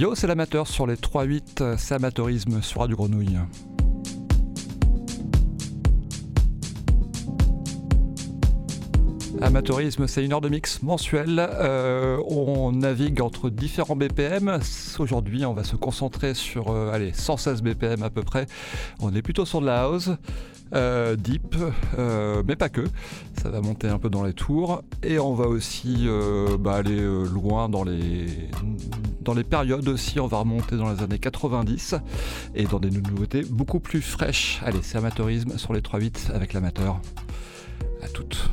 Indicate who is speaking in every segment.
Speaker 1: Yo, c'est l'amateur sur les 3-8, c'est amateurisme sur Radio Grenouille. Amateurisme, c'est une heure de mix mensuelle. Euh, on navigue entre différents BPM. Aujourd'hui, on va se concentrer sur euh, allez, 116 BPM à peu près. On est plutôt sur de la house, euh, deep, mais pas que. Ça va monter un peu dans les tours. Et on va aussi bah, aller loin dans les, dans les périodes aussi. On va remonter dans les années 90 et dans des nouveautés beaucoup plus fraîches. Allez, c'est amateurisme sur les 3-8 avec l'amateur. À toutes.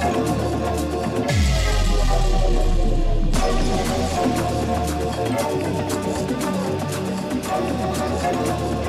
Speaker 2: Thank you.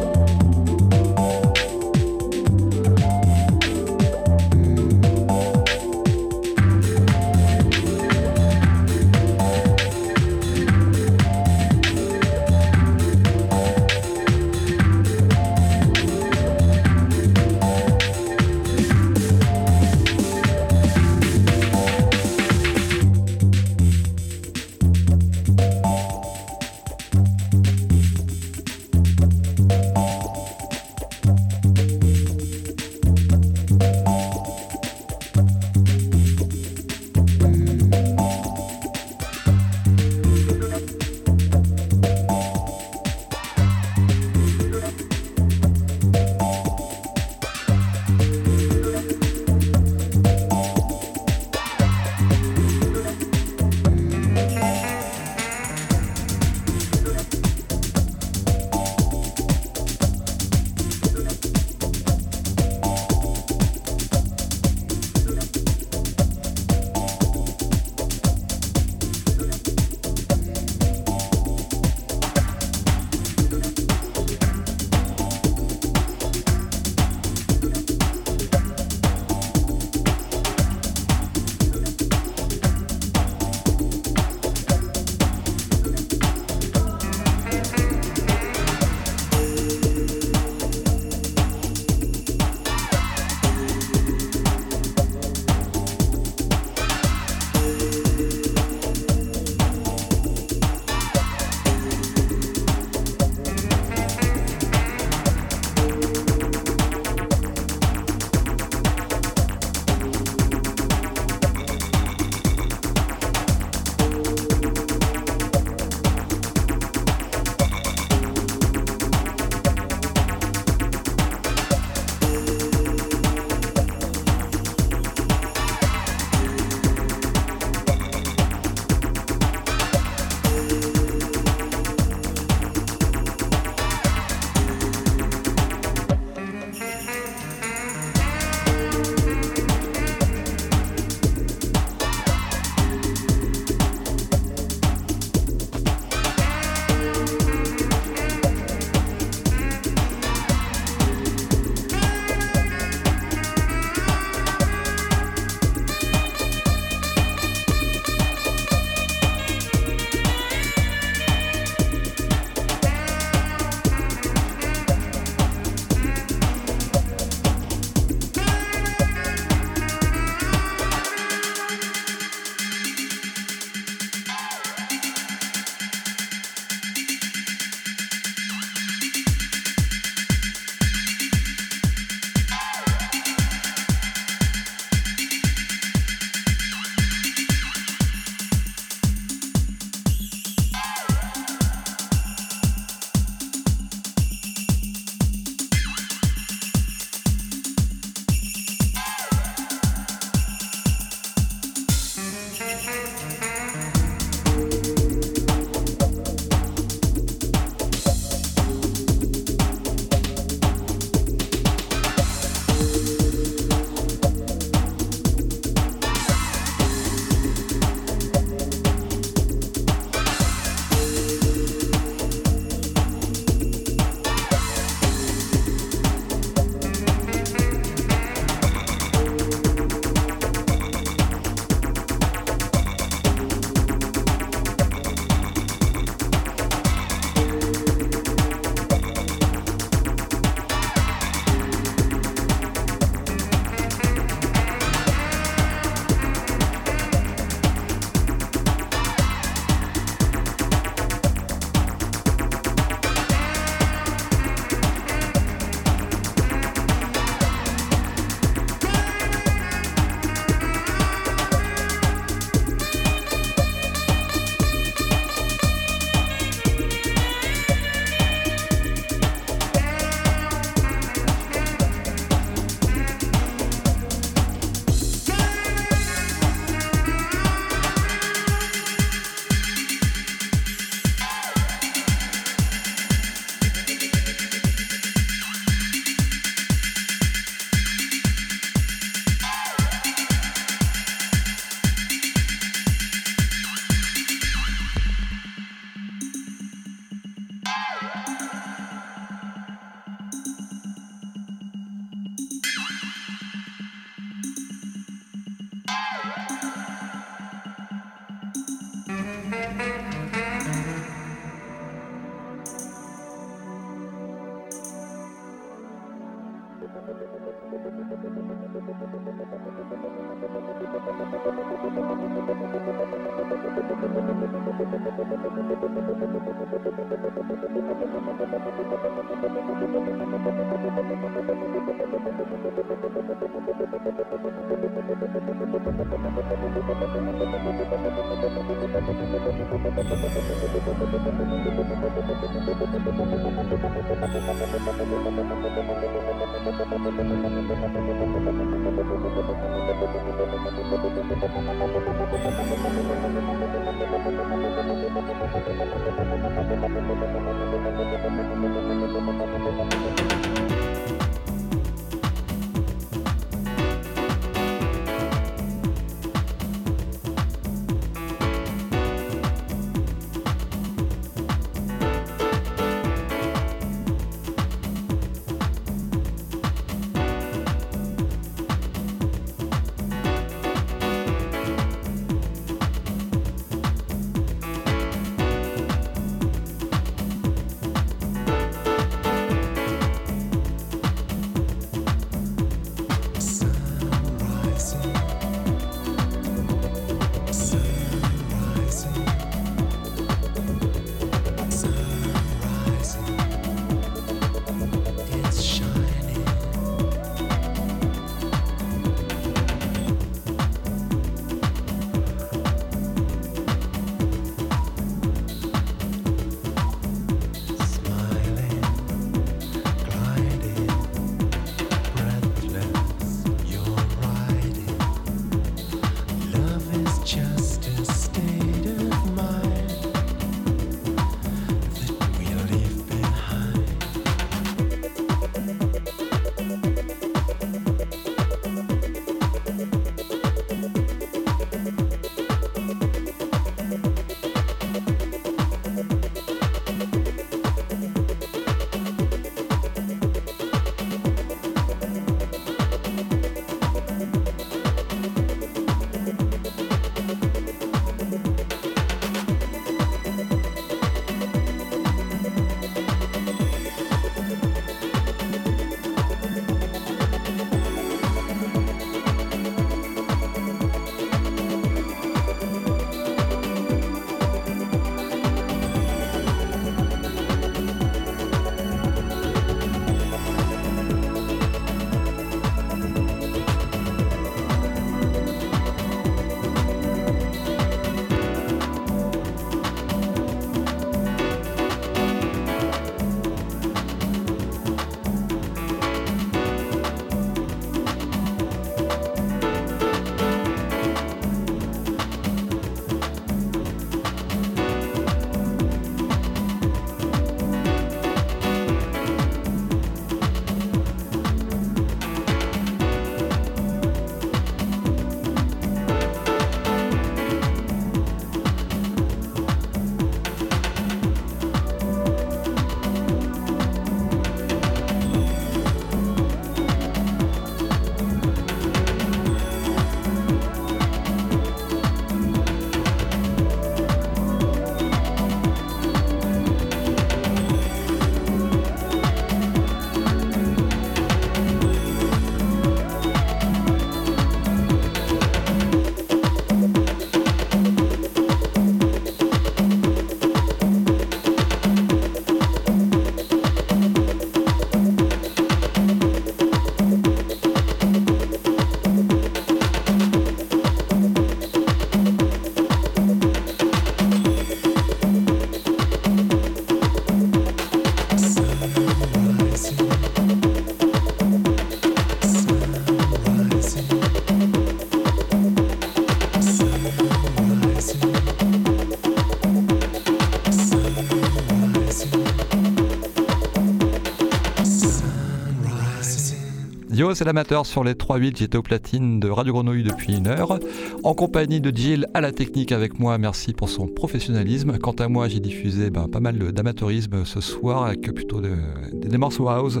Speaker 1: C'est l'amateur sur les 3-8. J'étais au platine de Radio Grenouille depuis une heure. En compagnie de Jill à la technique avec moi. Merci pour son professionnalisme. Quant à moi, j'ai diffusé ben, pas mal d'amateurisme ce soir avec plutôt des morceaux house.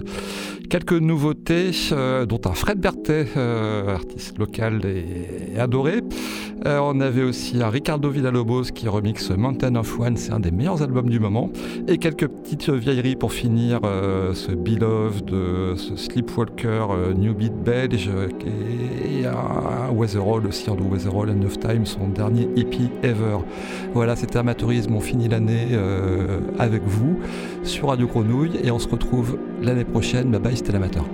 Speaker 1: Quelques nouveautés, euh, dont un Fred Berthet, euh, artiste local et, adoré. Euh, on avait aussi un Ricardo Villalobos qui remixe Mountain of One, c'est un des meilleurs albums du moment. Et quelques petites vieilleries pour finir ce Beloved, ce Sleepwalker New Beat belge et, un Weatherall aussi, Andrew Weatherall, and Time, son dernier EP ever. Voilà, c'était Amateurisme, on finit l'année avec vous sur Radio Grenouille et on se retrouve l'année prochaine. Bye bye, c'était l'amateur.